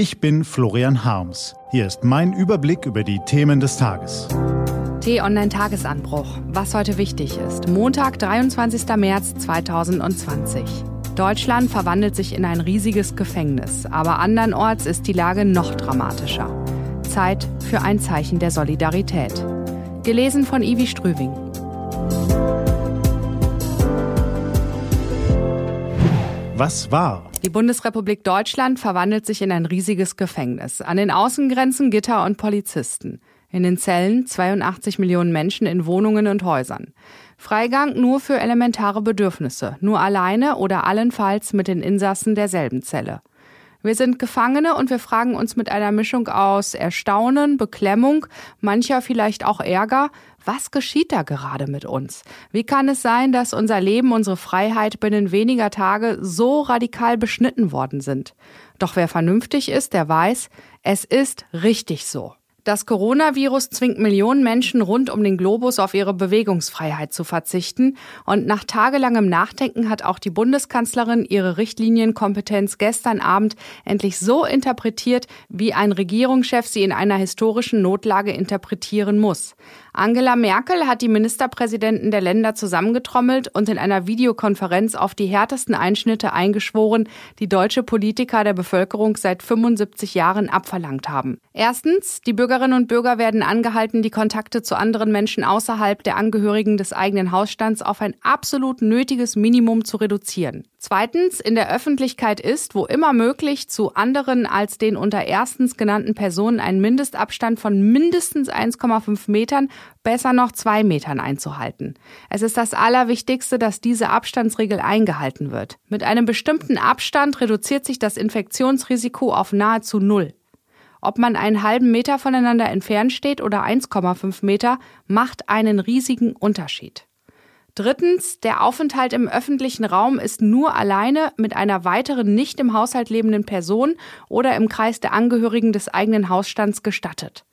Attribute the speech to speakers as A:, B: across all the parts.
A: Ich bin Florian Harms. Hier ist mein Überblick über die Themen des Tages.
B: T-Online-Tagesanbruch. Was heute wichtig ist. Montag, 23. März 2020. Deutschland verwandelt sich in ein riesiges Gefängnis, aber andernorts ist die Lage noch dramatischer. Zeit für ein Zeichen der Solidarität. Gelesen von Ivi Strüving.
A: Was war?
B: Die Bundesrepublik Deutschland verwandelt sich in ein riesiges Gefängnis. An den Außengrenzen Gitter und Polizisten. In den Zellen 82 Millionen Menschen in Wohnungen und Häusern. Freigang nur für elementare Bedürfnisse, nur alleine oder allenfalls mit den Insassen derselben Zelle. Wir sind Gefangene und wir fragen uns mit einer Mischung aus Erstaunen, Beklemmung, mancher vielleicht auch Ärger, was geschieht da gerade mit uns? Wie kann es sein, dass unser Leben, unsere Freiheit binnen weniger Tage so radikal beschnitten worden sind? Doch wer vernünftig ist, der weiß, es ist richtig so. Das Coronavirus zwingt Millionen Menschen rund um den Globus auf ihre Bewegungsfreiheit zu verzichten. Und nach tagelangem Nachdenken hat auch die Bundeskanzlerin ihre Richtlinienkompetenz gestern Abend endlich so interpretiert, wie ein Regierungschef sie in einer historischen Notlage interpretieren muss. Angela Merkel hat die Ministerpräsidenten der Länder zusammengetrommelt und in einer Videokonferenz auf die härtesten Einschnitte eingeschworen, die deutsche Politiker der Bevölkerung seit 75 Jahren abverlangt haben. Erstens, die Bürgerinnen und Bürger werden angehalten, die Kontakte zu anderen Menschen außerhalb der Angehörigen des eigenen Hausstands auf ein absolut nötiges Minimum zu reduzieren. Zweitens, in der Öffentlichkeit ist, wo immer möglich, zu anderen als den unter erstens genannten Personen ein Mindestabstand von mindestens 1,5 Metern, besser noch zwei Metern einzuhalten. Es ist das Allerwichtigste, dass diese Abstandsregel eingehalten wird. Mit einem bestimmten Abstand reduziert sich das Infektionsrisiko auf nahezu null. Ob man einen halben Meter voneinander entfernt steht oder 1,5 Meter, macht einen riesigen Unterschied. Drittens, der Aufenthalt im öffentlichen Raum ist nur alleine mit einer weiteren nicht im Haushalt lebenden Person oder im Kreis der Angehörigen des eigenen Hausstands gestattet.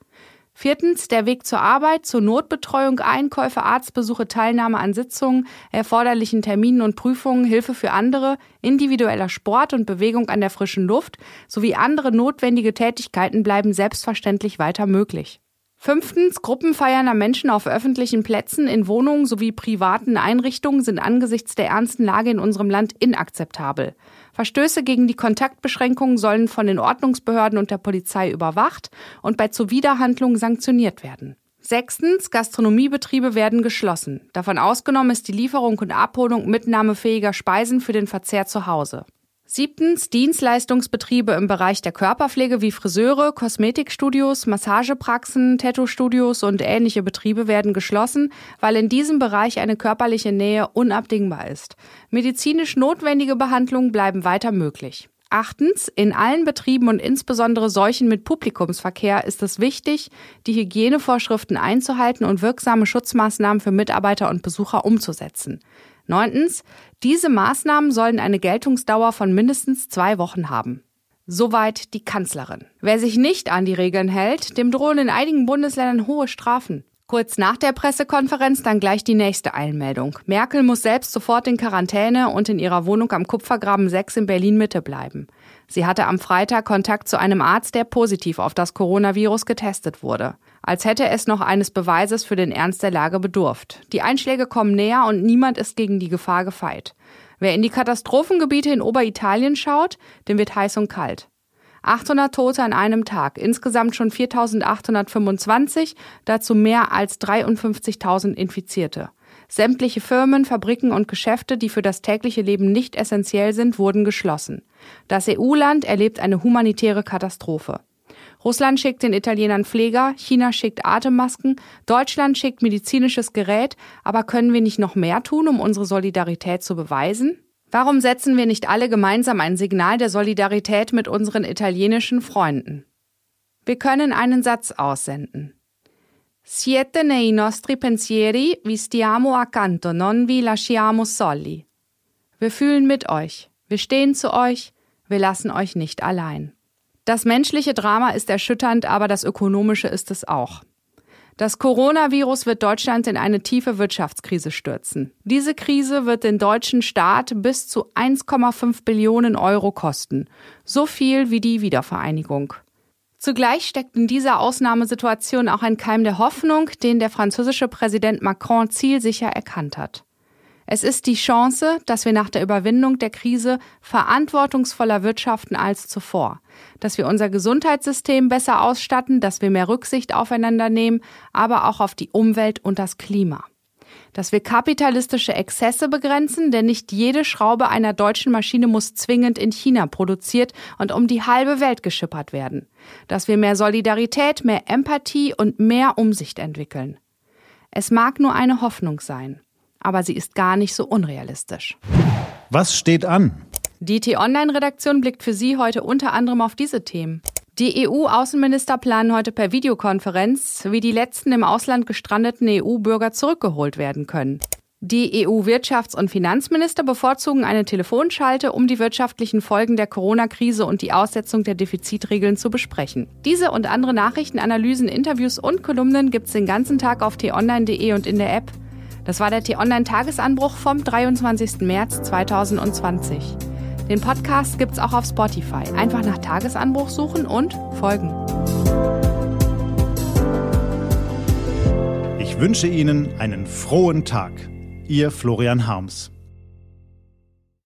B: Viertens, der Weg zur Arbeit, zur Notbetreuung, Einkäufe, Arztbesuche, Teilnahme an Sitzungen, erforderlichen Terminen und Prüfungen, Hilfe für andere, individueller Sport und Bewegung an der frischen Luft sowie andere notwendige Tätigkeiten bleiben selbstverständlich weiter möglich. Fünftens, Gruppen feiernder Menschen auf öffentlichen Plätzen, in Wohnungen sowie privaten Einrichtungen sind angesichts der ernsten Lage in unserem Land inakzeptabel. Verstöße gegen die Kontaktbeschränkungen sollen von den Ordnungsbehörden und der Polizei überwacht und bei Zuwiderhandlungen sanktioniert werden. Sechstens, Gastronomiebetriebe werden geschlossen. Davon ausgenommen ist die Lieferung und Abholung mitnahmefähiger Speisen für den Verzehr zu Hause. Siebtens Dienstleistungsbetriebe im Bereich der Körperpflege wie Friseure, Kosmetikstudios, Massagepraxen, Tattoo-Studios und ähnliche Betriebe werden geschlossen, weil in diesem Bereich eine körperliche Nähe unabdingbar ist. Medizinisch notwendige Behandlungen bleiben weiter möglich. Achtens, in allen Betrieben und insbesondere solchen mit Publikumsverkehr ist es wichtig, die Hygienevorschriften einzuhalten und wirksame Schutzmaßnahmen für Mitarbeiter und Besucher umzusetzen. Neuntens, diese Maßnahmen sollen eine Geltungsdauer von mindestens zwei Wochen haben. Soweit die Kanzlerin. Wer sich nicht an die Regeln hält, dem drohen in einigen Bundesländern hohe Strafen. Kurz nach der Pressekonferenz dann gleich die nächste Einmeldung. Merkel muss selbst sofort in Quarantäne und in ihrer Wohnung am Kupfergraben 6 in Berlin Mitte bleiben. Sie hatte am Freitag Kontakt zu einem Arzt, der positiv auf das Coronavirus getestet wurde als hätte es noch eines Beweises für den Ernst der Lage bedurft. Die Einschläge kommen näher und niemand ist gegen die Gefahr gefeit. Wer in die Katastrophengebiete in Oberitalien schaut, dem wird heiß und kalt. 800 Tote an einem Tag, insgesamt schon 4.825, dazu mehr als 53.000 Infizierte. Sämtliche Firmen, Fabriken und Geschäfte, die für das tägliche Leben nicht essentiell sind, wurden geschlossen. Das EU-Land erlebt eine humanitäre Katastrophe. Russland schickt den Italienern Pfleger, China schickt Atemmasken, Deutschland schickt medizinisches Gerät, aber können wir nicht noch mehr tun, um unsere Solidarität zu beweisen? Warum setzen wir nicht alle gemeinsam ein Signal der Solidarität mit unseren italienischen Freunden? Wir können einen Satz aussenden. Siete nei nostri pensieri, vi stiamo accanto, non vi lasciamo soli. Wir fühlen mit euch, wir stehen zu euch, wir lassen euch nicht allein. Das menschliche Drama ist erschütternd, aber das ökonomische ist es auch. Das Coronavirus wird Deutschland in eine tiefe Wirtschaftskrise stürzen. Diese Krise wird den deutschen Staat bis zu 1,5 Billionen Euro kosten. So viel wie die Wiedervereinigung. Zugleich steckt in dieser Ausnahmesituation auch ein Keim der Hoffnung, den der französische Präsident Macron zielsicher erkannt hat. Es ist die Chance, dass wir nach der Überwindung der Krise verantwortungsvoller wirtschaften als zuvor, dass wir unser Gesundheitssystem besser ausstatten, dass wir mehr Rücksicht aufeinander nehmen, aber auch auf die Umwelt und das Klima. Dass wir kapitalistische Exzesse begrenzen, denn nicht jede Schraube einer deutschen Maschine muss zwingend in China produziert und um die halbe Welt geschippert werden. Dass wir mehr Solidarität, mehr Empathie und mehr Umsicht entwickeln. Es mag nur eine Hoffnung sein aber sie ist gar nicht so unrealistisch.
A: Was steht an?
B: Die T-Online-Redaktion blickt für Sie heute unter anderem auf diese Themen. Die EU-Außenminister planen heute per Videokonferenz, wie die letzten im Ausland gestrandeten EU-Bürger zurückgeholt werden können. Die EU-Wirtschafts- und Finanzminister bevorzugen eine Telefonschalte, um die wirtschaftlichen Folgen der Corona-Krise und die Aussetzung der Defizitregeln zu besprechen. Diese und andere Nachrichten, Analysen, Interviews und Kolumnen gibt's den ganzen Tag auf t-online.de und in der App. Das war der T-Online-Tagesanbruch vom 23. März 2020. Den Podcast gibt's auch auf Spotify. Einfach nach Tagesanbruch suchen und folgen.
A: Ich wünsche Ihnen einen frohen Tag. Ihr Florian Harms.